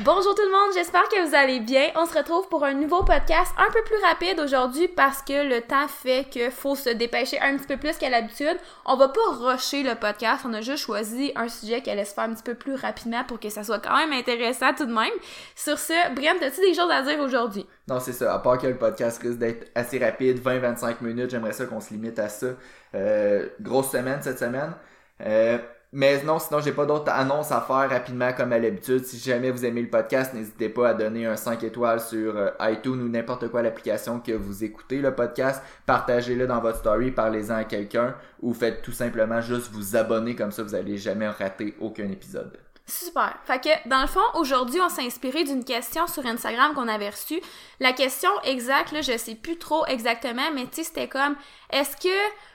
Bonjour tout le monde, j'espère que vous allez bien. On se retrouve pour un nouveau podcast un peu plus rapide aujourd'hui parce que le temps fait que faut se dépêcher un petit peu plus qu'à l'habitude. On va pas rusher le podcast, on a juste choisi un sujet qui allait se faire un petit peu plus rapidement pour que ça soit quand même intéressant tout de même. Sur ce, Brian, as-tu des choses à dire aujourd'hui? Non, c'est ça. À part que le podcast risque d'être assez rapide, 20-25 minutes, j'aimerais ça qu'on se limite à ça. Euh, grosse semaine cette semaine. Euh, mais non, sinon, j'ai pas d'autres annonces à faire rapidement comme à l'habitude. Si jamais vous aimez le podcast, n'hésitez pas à donner un 5 étoiles sur euh, iTunes ou n'importe quoi l'application que vous écoutez le podcast. Partagez-le dans votre story, parlez-en à quelqu'un ou faites tout simplement juste vous abonner comme ça, vous allez jamais rater aucun épisode. Super. Fait que, dans le fond, aujourd'hui, on s'est inspiré d'une question sur Instagram qu'on avait reçue. La question exacte, là, je sais plus trop exactement, mais tu sais, c'était comme, est-ce que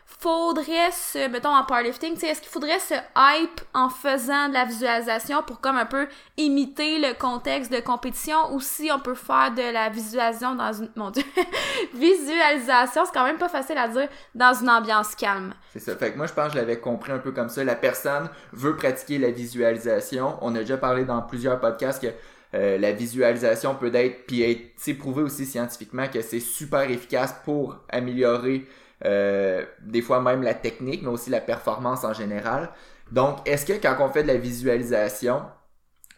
faudrait se, mettons en powerlifting, est-ce qu'il faudrait se hype en faisant de la visualisation pour comme un peu imiter le contexte de compétition ou si on peut faire de la visualisation dans une, mon dieu, visualisation, c'est quand même pas facile à dire, dans une ambiance calme. C'est ça. Fait que moi, je pense que je l'avais compris un peu comme ça. La personne veut pratiquer la visualisation. On a déjà parlé dans plusieurs podcasts que euh, la visualisation peut être, puis être, prouvé aussi scientifiquement que c'est super efficace pour améliorer euh, des fois même la technique, mais aussi la performance en général. Donc, est-ce que quand on fait de la visualisation,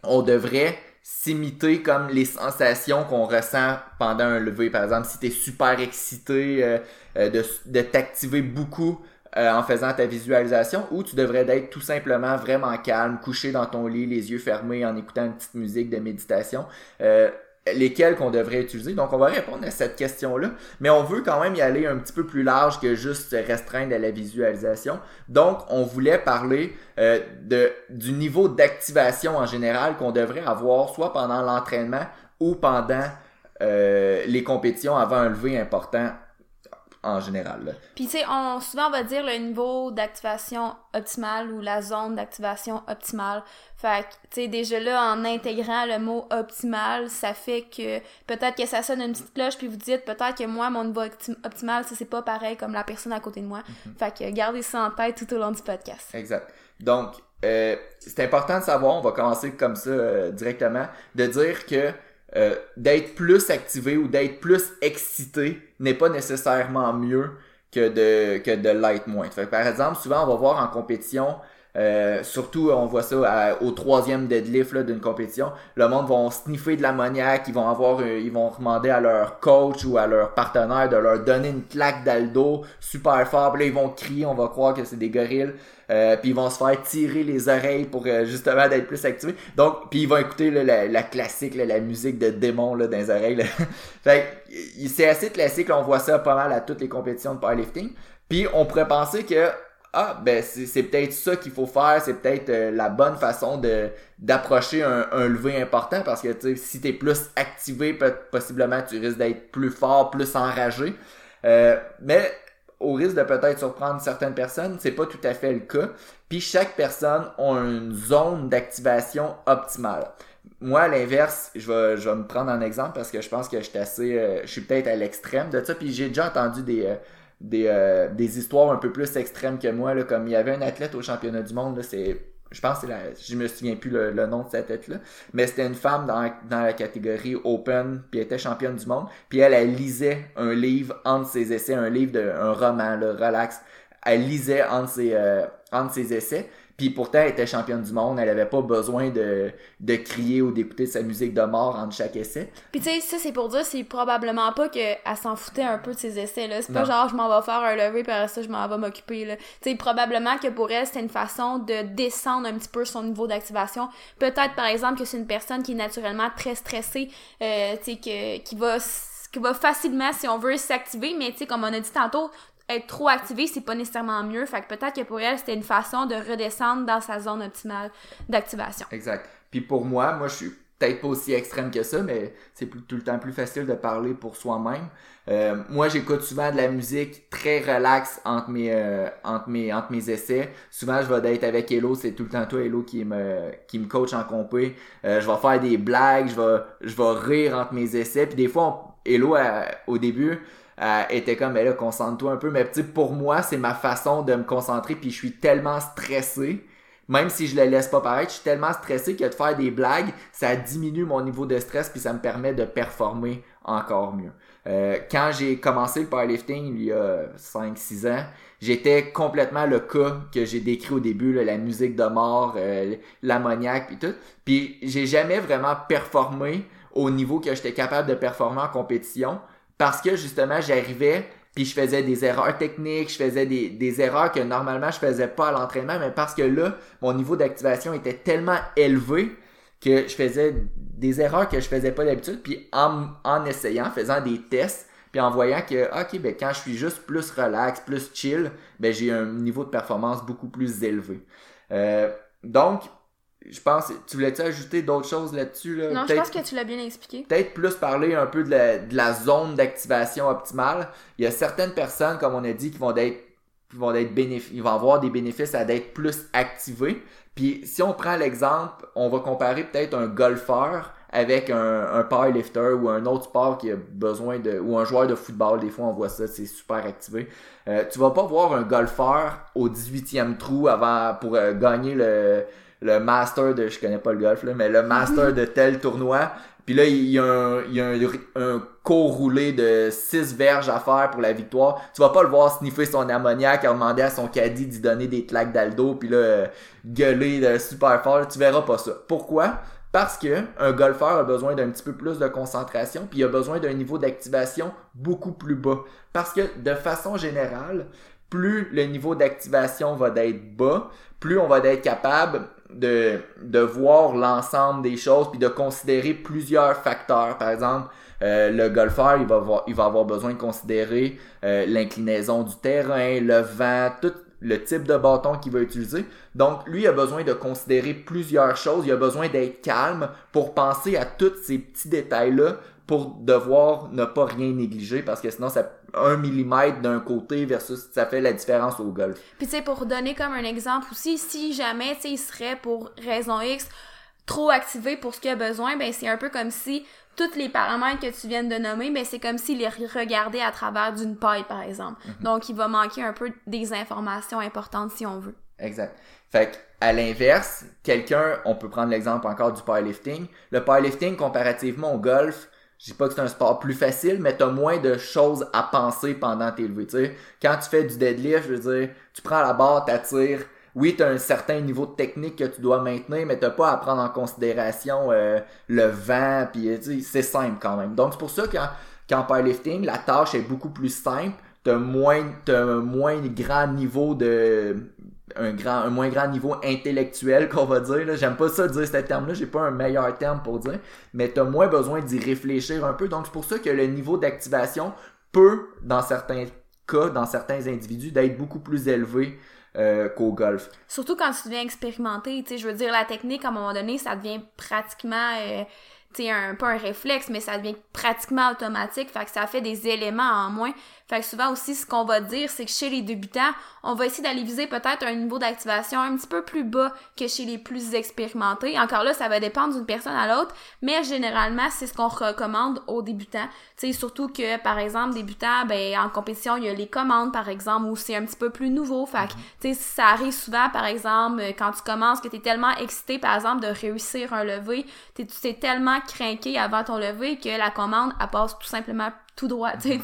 on devrait s'imiter comme les sensations qu'on ressent pendant un lever? Par exemple, si tu es super excité euh, euh, de, de t'activer beaucoup en faisant ta visualisation, ou tu devrais être tout simplement vraiment calme, couché dans ton lit, les yeux fermés, en écoutant une petite musique de méditation lesquels qu'on devrait utiliser. Donc, on va répondre à cette question-là, mais on veut quand même y aller un petit peu plus large que juste se restreindre à la visualisation. Donc, on voulait parler euh, de, du niveau d'activation en général qu'on devrait avoir soit pendant l'entraînement ou pendant euh, les compétitions avant un lever important en général. Puis tu sais, on, souvent on va dire le niveau d'activation optimale ou la zone d'activation optimale. Fait que tu sais, déjà là, en intégrant le mot optimal, ça fait que peut-être que ça sonne une petite cloche, puis vous dites peut-être que moi, mon niveau optimal, ça c'est pas pareil comme la personne à côté de moi. Mhm. Fait que gardez ça en tête tout au long du podcast. Exact. Donc, euh, c'est important de savoir, on va commencer comme ça euh, directement, de dire que euh, d'être plus activé ou d'être plus excité n'est pas nécessairement mieux que de, que de l'être moins. par exemple, souvent on va voir en compétition, euh, surtout on voit ça au troisième deadlift d'une compétition, le monde vont sniffer de l'ammoniaque, ils vont avoir euh, ils vont demander à leur coach ou à leur partenaire de leur donner une claque d'aldo super fort, puis là ils vont crier, on va croire que c'est des gorilles. Euh, puis ils vont se faire tirer les oreilles pour euh, justement d'être plus activés. Donc, puis ils vont écouter la, classique, la musique de démon là, dans les oreilles. fait c'est assez classique, on voit ça pas mal à toutes les compétitions de powerlifting. Puis on pourrait penser que ah ben c'est peut-être ça qu'il faut faire, c'est peut-être euh, la bonne façon d'approcher un, lever important parce que tu si plus activé, possiblement tu risques d'être plus fort, plus enragé. mais au risque de peut-être surprendre certaines personnes, c'est pas tout à fait le cas. Puis chaque personne a une zone d'activation optimale. Moi, à l'inverse, je vais, me prendre un exemple parce que je pense que je suis assez, euh, je suis peut-être à l'extrême de ça. Puis j'ai déjà entendu des, euh, des, euh, des histoires un peu plus extrêmes que moi, là, comme il y avait un athlète au championnat du monde, c'est je pense que la, je me souviens plus le, nom de cette tête là mais c'était une femme dans, dans la catégorie open puis elle était championne du monde puis elle elle lisait un livre entre ses essais un livre de un roman le relax. Elle lisait entre ses euh, entre ses essais puis pourtant, elle était championne du monde, elle avait pas besoin de, de crier ou d'écouter sa musique de mort entre chaque essai. Puis tu sais, ça c'est pour dire, c'est probablement pas qu'elle s'en foutait un peu de ses essais, là. C'est pas genre, je m'en vais faire un lever, puis après ça, je m'en vais m'occuper, là. Tu sais, probablement que pour elle, c'était une façon de descendre un petit peu son niveau d'activation. Peut-être, par exemple, que c'est une personne qui est naturellement très stressée, euh, tu sais, que, qui va qui va facilement, si on veut, s'activer, mais tu sais, comme on a dit tantôt, être trop activé, c'est pas nécessairement mieux. Fait que peut-être que pour elle, c'était une façon de redescendre dans sa zone optimale d'activation. Exact. Puis pour moi, moi, je suis peut-être pas aussi extrême que ça, mais c'est tout le temps plus facile de parler pour soi-même. Euh, moi, j'écoute souvent de la musique très relaxe entre mes, euh, entre mes, entre mes essais. Souvent, je vais être avec Hello, c'est tout le temps toi, Hello, qui me, qui me coach en compé. Euh, je vais faire des blagues, je vais, je vais rire entre mes essais. Puis des fois, Hello, au début, euh, était comme, mais ben là, concentre-toi un peu. Mais pour moi, c'est ma façon de me concentrer, puis je suis tellement stressé. même si je le laisse pas paraître, je suis tellement stressé que de faire des blagues, ça diminue mon niveau de stress puis ça me permet de performer encore mieux. Euh, quand j'ai commencé le powerlifting il y a 5-6 ans, j'étais complètement le cas que j'ai décrit au début, la musique de mort, euh, l'ammoniaque puis tout. Puis j'ai jamais vraiment performé au niveau que j'étais capable de performer en compétition parce que justement j'arrivais puis je faisais des erreurs techniques, je faisais des, des erreurs que normalement je faisais pas à l'entraînement, mais parce que là, mon niveau d'activation était tellement élevé que je faisais des erreurs que je faisais pas d'habitude, puis en, en essayant, faisant des tests, puis en voyant que, ok, ben quand je suis juste plus relax, plus chill, ben j'ai un niveau de performance beaucoup plus élevé. Euh, donc, je pense, tu voulais-tu ajouter d'autres choses là-dessus? Là? Non, je pense que tu l'as bien expliqué. Peut-être plus parler un peu de la, de la zone d'activation optimale. Il y a certaines personnes, comme on a dit, qui vont être qui vont être ils vont avoir des bénéfices à d'être plus activés. Puis si on prend l'exemple, on va comparer peut-être un golfeur avec un, un powerlifter ou un autre sport qui a besoin de ou un joueur de football des fois on voit ça c'est super activé euh, tu vas pas voir un golfeur au 18e trou avant pour euh, gagner le le master de, je connais pas le golf, là, mais le master de tel tournoi. Puis là, il y a un, il y a un, un cours roulé de 6 verges à faire pour la victoire. Tu vas pas le voir sniffer son ammoniaque à demander à son caddie d'y donner des claques d'aldo puis là, gueuler de super fort. Tu verras pas ça. Pourquoi? Parce que un golfeur a besoin d'un petit peu plus de concentration, puis il a besoin d'un niveau d'activation beaucoup plus bas. Parce que de façon générale, plus le niveau d'activation va d'être bas, plus on va être capable de, voir l'ensemble des choses puis de considérer plusieurs facteurs. Par exemple, euh, le golfeur, il va, avoir, il va avoir besoin de considérer euh, l'inclinaison du terrain, le vent, tout le type de bâton qu'il va utiliser. Donc, lui a besoin de considérer plusieurs choses. Il a besoin d'être calme pour penser à tous ces petits détails-là pour devoir ne pas rien négliger parce que sinon ça un millimètre d'un côté versus ça fait la différence au golf. Puis tu sais pour donner comme un exemple aussi si jamais tu sais il serait pour raison X trop activé pour ce qu'il a besoin ben c'est un peu comme si tous les paramètres que tu viens de nommer ben c'est comme s'il les regardait à travers d'une paille par exemple. Mhm. Donc il va manquer un peu des informations importantes si on veut. Exact. Fait à l'inverse, quelqu'un, on peut prendre l'exemple encore du powerlifting. Le powerlifting comparativement au golf, je dis pas que c'est un sport plus facile, mais t'as moins de choses à penser pendant tes levées. sais. Quand tu fais du deadlift, je veux dire, tu prends la barre, t'attires. Oui, t'as un certain niveau de technique que tu dois maintenir, mais t'as pas à prendre en considération euh, le vent, puis c'est simple quand même. Donc c'est pour ça qu'en qu'en powerlifting, la tâche est beaucoup plus simple. T'as moins, t'as un moins grand niveau de un grand un moins grand niveau intellectuel qu'on va dire j'aime pas ça dire ce terme là j'ai pas un meilleur terme pour dire mais tu as moins besoin d'y réfléchir un peu donc c'est pour ça que le niveau d'activation peut dans certains cas dans certains individus d'être beaucoup plus élevé euh, qu'au golf. Surtout quand tu deviens expérimenté, tu sais, je veux dire, la technique, à un moment donné, ça devient pratiquement euh, c'est un pas un réflexe mais ça devient pratiquement automatique fait que ça fait des éléments en moins. Fait que souvent aussi ce qu'on va dire c'est que chez les débutants on va essayer d'aller viser peut-être un niveau d'activation un petit peu plus bas que chez les plus expérimentés. Encore là ça va dépendre d'une personne à l'autre mais généralement c'est ce qu'on recommande aux débutants. Sais surtout que par exemple débutants ben en compétition il y a les commandes par exemple où c'est un petit peu plus nouveau. Fait que ça arrive souvent par exemple quand tu commences que tu es tellement excité par exemple de réussir un lever tu t'es tellement craqué avant ton lever que la commande, elle passe tout simplement tout droit, tu,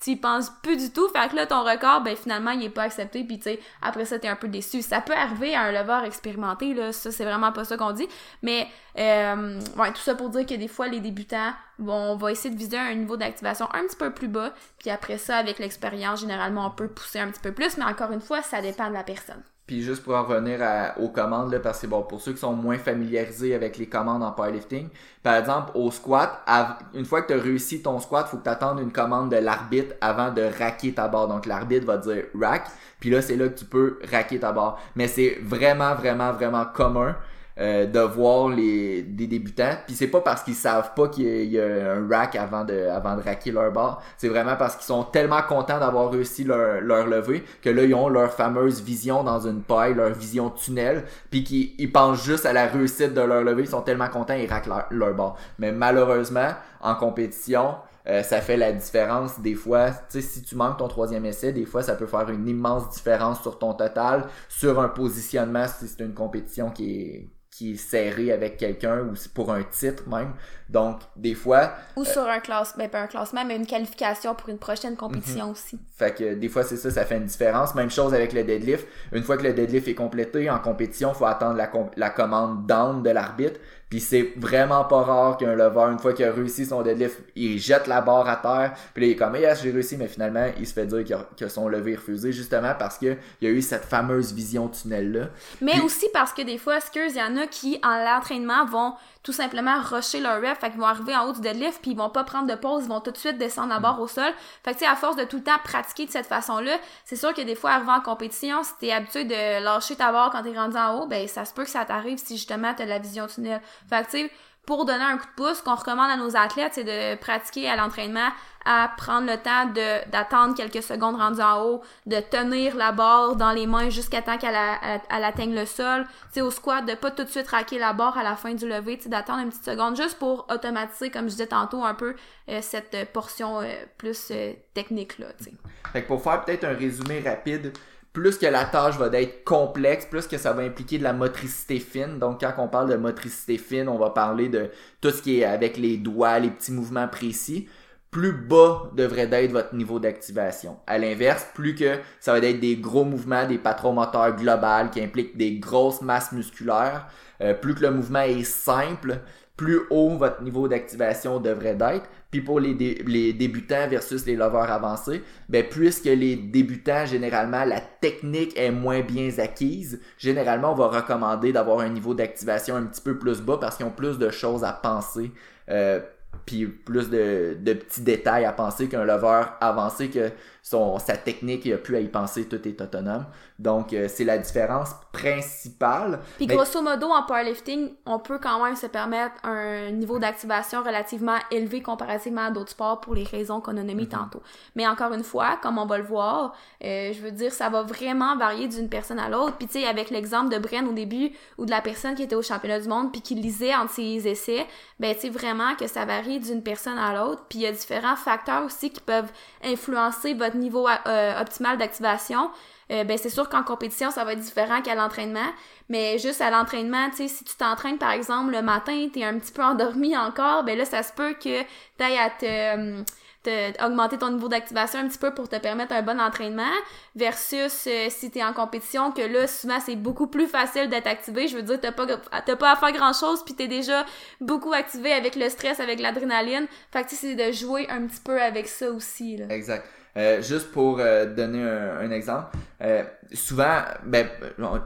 tu y penses plus du tout, fait que là, ton record, ben finalement, il est pas accepté, puis tu sais, après ça, t'es un peu déçu. Ça peut arriver à un leveur expérimenté, là, ça, c'est vraiment pas ça qu'on dit, mais, euh, ouais, tout ça pour dire que des fois, les débutants, bon, on va essayer de viser un niveau d'activation un petit peu plus bas, puis après ça, avec l'expérience, généralement, on peut pousser un petit peu plus, mais encore une fois, ça dépend de la personne. Puis juste pour en revenir aux commandes, là, parce que bon, pour ceux qui sont moins familiarisés avec les commandes en powerlifting, par exemple, au squat, une fois que tu as réussi ton squat, faut que tu attendes une commande de l'arbitre avant de raquer ta barre. Donc l'arbitre va dire rack, puis là c'est là que tu peux raquer ta barre. Mais c'est vraiment, vraiment, vraiment commun euh, de voir les des débutants. Puis c'est pas parce qu'ils savent pas qu'il y, a un rack avant de avant de racker leur barre. C'est vraiment parce qu'ils sont tellement contents d'avoir réussi leur leur levée que là ils ont leur fameuse vision dans une paille leur vision tunnel. Puis qu'ils ils pensent juste à la réussite de leur levée. Ils sont tellement contents ils raquent leur, leur barre. Mais malheureusement en compétition Euh, ça fait la différence. Des fois. Tu sais, si tu manques ton troisième essai, des fois, ça peut faire une immense différence sur ton total, sur un positionnement si c'est une compétition qui est qui est serré avec quelqu'un ou pour un titre même. Donc, des fois... Ou sur un classement, ben pas un classement, mais une qualification pour une prochaine compétition mhm. aussi. Fait que des fois, c'est ça, ça fait une différence. Même chose avec le deadlift. Une fois que le deadlift est complété en compétition, il faut attendre la, la commande down de l'arbitre. Puis c'est vraiment pas rare qu'un lever, une fois qu'il a réussi son deadlift, il jette la barre à terre. Puis là, il est comme, yes, j'ai réussi, mais finalement, il se fait dire que son lever est refusé, justement parce qu'il y a eu cette fameuse vision tunnel-là. Mais aussi parce que des fois, excuse, il y en a qui, en l'entraînement, vont tout simplement rusher leur rep, fait qu'ils vont arriver en haut du deadlift, puis ils vont pas prendre de pause, ils vont tout de suite descendre à bord au sol. Fait que, tu sais, à force de tout le temps pratiquer de cette façon-là, c'est sûr que des fois, arrivé en compétition, si t'es habitué de lâcher ta barre quand t'es rendu en haut, ben, ça se peut que ça t'arrive si justement t'as la vision tunnel. Fait que, tu sais, pour donner un coup de pouce, qu'on recommande à nos athlètes, c'est de pratiquer à l'entraînement, à prendre le temps de d'attendre quelques secondes rendu en haut, de tenir la barre dans les mains jusqu'à temps qu'elle atteigne le sol, c'est au squat de pas tout de suite raquer la barre à la fin du lever, d'attendre une petite seconde juste pour automatiser comme je disais tantôt un peu euh, cette portion euh, plus euh, technique là, tu Fait que pour faire peut-être un résumé rapide, plus que la tâche va être complexe, plus que ça va impliquer de la motricité fine. Donc, quand on parle de motricité fine, on va parler de tout ce qui est avec les doigts, les petits mouvements précis. Plus bas devrait être votre niveau d'activation. À l'inverse, plus que ça va être des gros mouvements, des patrons moteurs globales qui impliquent des grosses masses musculaires, euh, plus que le mouvement est simple, plus haut votre niveau d'activation devrait être. Puis pour les, les, débutants versus les lovers avancés, ben puisque les débutants, généralement, la technique est moins bien acquise, généralement, on va recommander d'avoir un niveau d'activation un petit peu plus bas parce qu'ils ont plus de choses à penser. Euh, puis plus de, de, petits détails à penser qu'un lover avancé que son, sa technique, il a pu à y penser, tout est autonome. Donc, euh, c'est la différence principale. Puis, grosso modo, en powerlifting, on peut quand même se permettre un niveau d'activation relativement élevé comparativement à d'autres sports pour les raisons qu'on a nommées mhm. tantôt. Mais encore une fois, comme on va le voir, euh, je veux dire, ça va vraiment varier d'une personne à l'autre. Puis, tu sais, avec l'exemple de Bren au début, ou de la personne qui était au championnat du monde, puis qui lisait entre ses essais, ben, tu sais, vraiment que ça varie d'une personne à l'autre. Puis, il y a différents facteurs aussi qui peuvent influencer votre niveau euh, optimal d'activation. Euh, ben c'est sûr qu'en compétition, ça va être différent qu'à l'entraînement. Mais juste à l'entraînement, tu sais, si tu t'entraînes, par exemple, le matin, t'es un petit peu endormi encore, ben là, ça se peut que t'ailles à te... Euh, augmenter ton niveau d'activation un petit peu pour te permettre un bon entraînement versus euh, si t'es en compétition que là souvent c'est beaucoup plus facile d'être activé. Je veux dire t'as pas t'as pas à faire grand chose puis t'es déjà beaucoup activé avec le stress avec l'adrénaline. Fait que c'est de jouer un petit peu avec ça aussi exact. Euh, juste pour euh, donner un, exemple, euh, souvent, ben,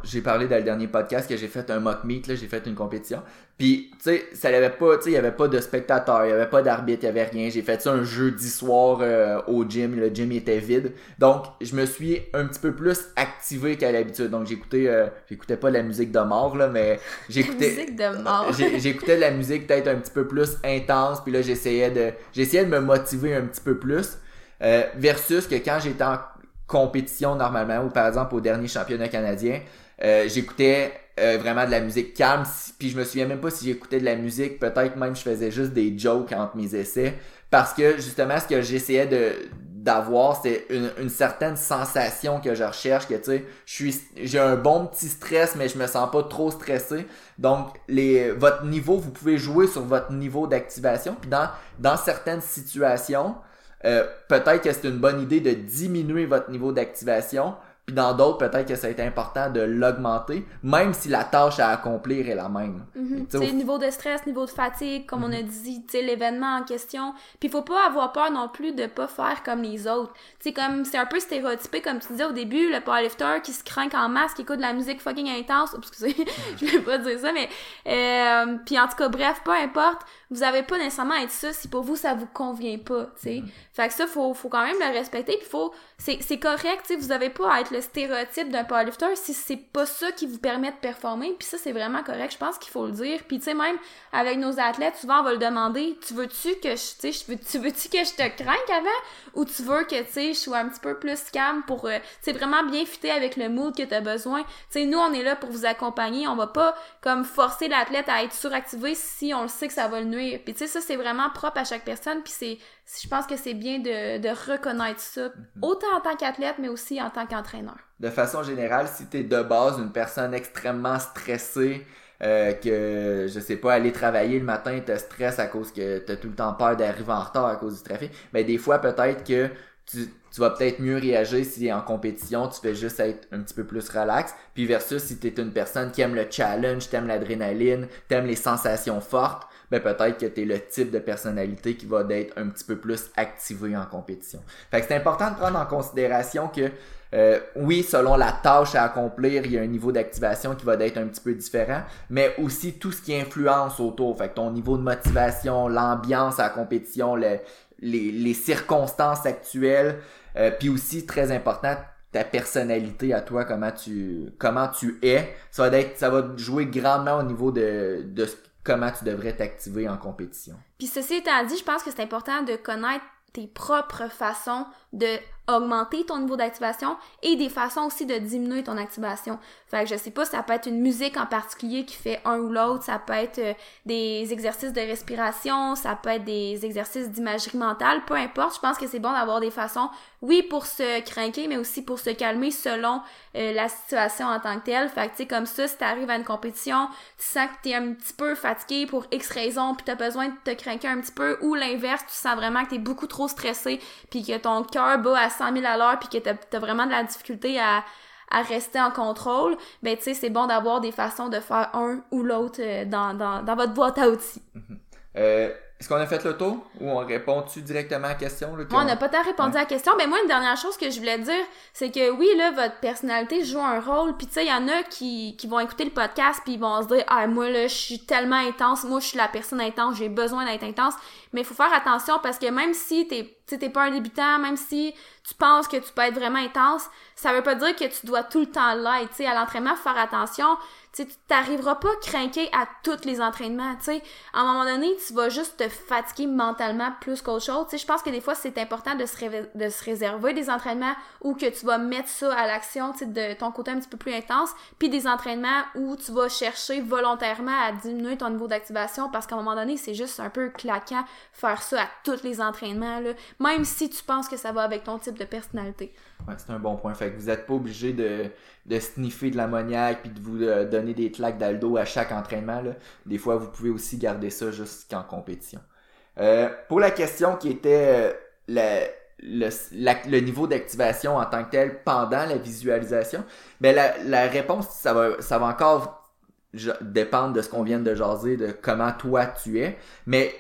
j'ai parlé dans le dernier podcast que j'ai fait un mock meet, là, j'ai fait une compétition. Puis, tu sais, ça n'avait pas, tu sais, il y avait pas de spectateurs, il y avait pas d'arbitre, il y avait rien. J'ai fait ça un jeudi soir au gym, le gym était vide. Donc, je me suis un petit peu plus activé qu'à l'habitude. Donc, j'écoutais, j'écoutais pas la musique de mort là, mais j'écoutais. musique de mort. j'écoutais la musique peut-être un petit peu plus intense. Puis là, j'essayais de, j'essayais de me motiver un petit peu plus. Euh, versus que quand j'étais en compétition normalement, ou par exemple au dernier championnat canadien, euh, j'écoutais euh, vraiment de la musique calme, puis je me souviens même pas si j'écoutais de la musique, peut-être même je faisais juste des jokes entre mes essais, parce que justement ce que j'essayais de d'avoir c'est une, une, certaine sensation que je recherche que tu sais je suis j'ai un bon petit stress mais je me sens pas trop stressé. Donc les votre niveau vous pouvez jouer sur votre niveau d'activation. Puis dans dans certaines situations euh, peut-être que c'est une bonne idée de diminuer votre niveau d'activation puis dans d'autres, peut-être que ça a été important de l'augmenter, même si la tâche à accomplir est la même. Mm niveau de stress, niveau de fatigue, comme on a mhm. dit, tu l'événement en question. Puis il faut pas avoir peur non plus de pas faire comme les autres. Tu sais, comme c'est un peu stéréotypé, comme tu disais au début, le powerlifter qui se craint en masse, qui écoute de la musique fucking intense. Excusez, je vais pas dire ça, mais... Euh, puis en tout cas, bref, peu importe, vous avez pas nécessairement à être ça si pour vous ça vous convient pas, tu sais. Mhm. Fait que ça, faut, faut quand même le respecter, puis faut... C'est correct, vous avez pas à être le stéréotype d'un powerlifter si c'est pas ça qui vous permet de performer. Puis ça, c'est vraiment correct. Je pense qu'il faut le dire. Puis tu sais, même avec nos athlètes, souvent on va le demander, tu veux-tu que je, tu veux-tu que je te crains avant ou tu veux que, tu sais, je sois un petit peu plus calme pour, euh, vraiment bien fitter avec le mood que tu as besoin. Tu nous, on est là pour vous accompagner. On va pas comme forcer l'athlète à être suractivé si on le sait que ça va le nuire. Puis tu sais, ça, c'est vraiment propre à chaque personne. Puis c'est je pense que c'est bien de, de reconnaître ça, mhm. autant en tant qu'athlète, mais aussi en tant qu'entraîneur. De façon générale, si tu es de base une personne extrêmement stressée, euh, que je sais pas aller travailler le matin te stresse à cause que tu as tout le temps peur d'arriver en retard à cause du trafic mais ben, des fois peut-être que tu, tu vas peut-être mieux réagir si en compétition tu fais juste être un petit peu plus relax puis versus si tu es une personne qui aime le challenge t'aimes l'adrénaline t'aimes les sensations fortes ben peut-être que tu es le type de personnalité qui va être un petit peu plus activé en compétition. Fait que c'est important de prendre en considération que euh, oui, selon la tâche à accomplir, il y a un niveau d'activation qui va être un petit peu différent, mais aussi tout ce qui influence autour. Fait que ton niveau de motivation, l'ambiance à la compétition, les, circonstances actuelles, euh, puis aussi très important ta personnalité à toi, comment tu comment tu es, ça va être ça va jouer grandement au niveau de de comment tu devrais t'activer en compétition. Puis ceci étant dit, je pense que c'est important de connaître tes propres façons de augmenter ton niveau d'activation et des façons aussi de diminuer ton activation. Fait que je sais pas, ça peut être une musique en particulier qui fait un ou l'autre, ça peut être euh, des exercices de respiration, ça peut être des exercices d'imagerie mentale, peu importe, je pense que c'est bon d'avoir des façons, oui, pour se craquer, mais aussi pour se calmer selon euh, la situation en tant que telle. Fait que tu sais, comme ça, si t'arrives à une compétition, tu sens que t'es un petit peu fatigué pour X raison, puis t'as besoin de te craquer un petit peu, ou l'inverse, tu sens vraiment que t'es beaucoup trop stressé, puis que ton cœur bat à 100 000 à l'heure puis que t'as as vraiment de la difficulté à, à rester en contrôle, ben tu sais, c'est bon d'avoir des façons de faire un ou l'autre euh, dans, dans, dans, votre boîte à outils. Mhm. euh, est-ce qu'on a fait le tour ou on répond-tu directement à la question? Là, on n'a pas tant répondu à la question. Mais moi, une dernière chose que je voulais dire, c'est que oui, là, votre personnalité joue un rôle. Puis tu sais, il y en a qui, qui vont écouter le podcast puis ils vont se dire, ah, moi, là, je suis tellement intense. Moi, je suis la personne intense. J'ai besoin d'être intense. Mais il faut faire attention parce que même si t'es, t'es pas un débutant, même si tu penses que tu peux être vraiment intense, ça veut pas dire que tu dois tout le temps l'être. Tu sais, à l'entraînement, faire attention tu t'arriveras pas craquer à tous les entraînements, tu. À un moment donné, tu vas juste te fatiguer mentalement plus qu'autre chose. Tu je pense que des fois, c'est important de se, de se réserver des entraînements où que tu vas mettre ça à l'action, tu de ton côté un petit peu plus intense, puis des entraînements où tu vas chercher volontairement à diminuer ton niveau d'activation parce qu'à un moment donné, c'est juste un peu claquant faire ça à tous les entraînements, là, même si tu penses que ça va avec ton type de personnalité. Ouais, c'est un bon point. Fait que vous n'êtes pas obligé de, de sniffer de l'ammoniaque puis de vous euh, donner des claques d'aldo à chaque entraînement. Là. Des fois, vous pouvez aussi garder ça jusqu'en compétition. Euh, pour la question qui était euh, le, le, niveau d'activation en tant que tel pendant la visualisation, ben la, la réponse, ça va, ça va encore dépendre de ce qu'on vient de jaser, de comment toi tu es. Mais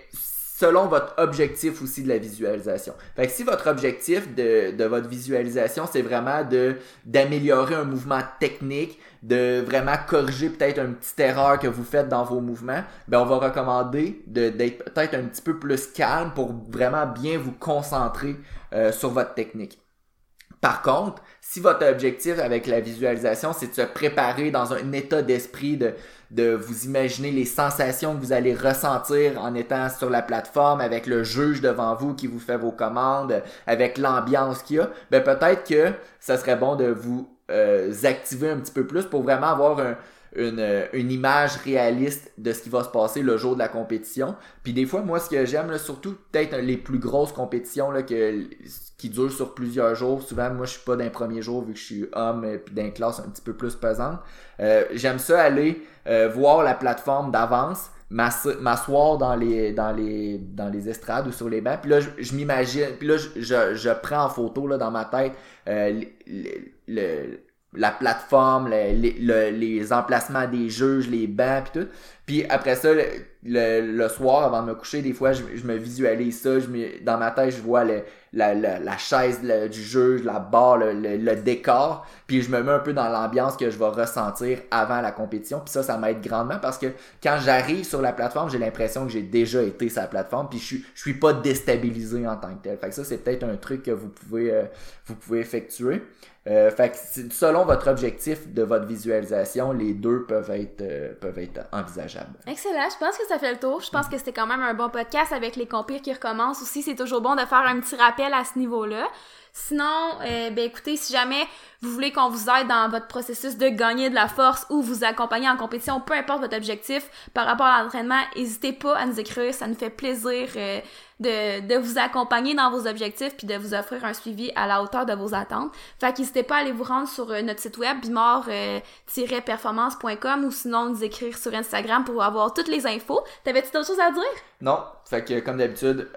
selon votre objectif aussi de la visualisation. Fait que si votre objectif de, de votre visualisation, c'est vraiment de d'améliorer un mouvement technique, de vraiment corriger peut-être une petite erreur que vous faites dans vos mouvements, ben on va recommander d'être peut-être un petit peu plus calme pour vraiment bien vous concentrer euh, sur votre technique. Par contre, si votre objectif avec la visualisation, c'est de se préparer dans un état d'esprit de, de vous imaginer les sensations que vous allez ressentir en étant sur la plateforme avec le juge devant vous qui vous fait vos commandes, avec l'ambiance qu'il y a, ben peut-être que ça serait bon de vous euh, activer un petit peu plus pour vraiment avoir une, une, image réaliste de ce qui va se passer le jour de la compétition. Puis des fois, moi, ce que j'aime, surtout peut-être les plus grosses compétitions là, que, qui durent sur plusieurs jours. Souvent, moi, je suis pas d'un premier jour vu que je suis homme et puis d'un classe un petit peu plus pesante. Euh, j'aime ça aller euh, voir la plateforme d'avance, m'asseoir dans les dans les dans les estrades ou sur les bancs. Puis là, je, m'imagine, puis là, je, je, prends en photo là dans ma tête euh, le, la plateforme, les, les, emplacements des juges, les bancs, puis tout. Puis après ça, le, le, soir, avant de me coucher, des fois, je, je me visualise ça. Je me, dans ma tête, je vois le, la, la, chaise du juge, la barre, le, le, décor. Puis je me mets un peu dans l'ambiance que je vais ressentir avant la compétition. Puis ça, ça m'aide grandement parce que quand j'arrive sur la plateforme, j'ai l'impression que j'ai déjà été sur la plateforme. Puis je suis, je suis pas déstabilisé en tant que tel. Fait que ça, c'est peut-être un truc que vous pouvez, euh, vous pouvez effectuer. Euh, fait que selon votre objectif de votre visualisation, les deux peuvent être, euh, peuvent être envisageables. Excellent. Je pense que ça fait le tour. Je pense que c'était quand même un bon podcast avec les compires qui recommencent aussi. C'est toujours bon de faire un petit rappel à ce niveau-là. Sinon, euh, ben écoutez, si jamais vous voulez qu'on vous aide dans votre processus de gagner de la force ou vous accompagner en compétition, peu importe votre objectif par rapport à l'entraînement, n'hésitez pas à nous écrire, ça nous fait plaisir euh, de, de vous accompagner dans vos objectifs puis de vous offrir un suivi à la hauteur de vos attentes. Fait qu'hésitez pas à aller vous rendre sur euh, notre site web bimor-performance.com ou sinon nous écrire sur Instagram pour avoir toutes les infos. T'avais-tu d'autres choses à dire? Non, fait que comme d'habitude,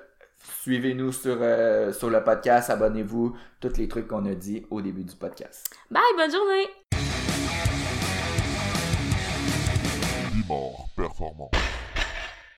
Suivez-nous sur, euh, sur le podcast, abonnez-vous, tous les trucs qu'on a dit au début du podcast. Bye, bonne journée!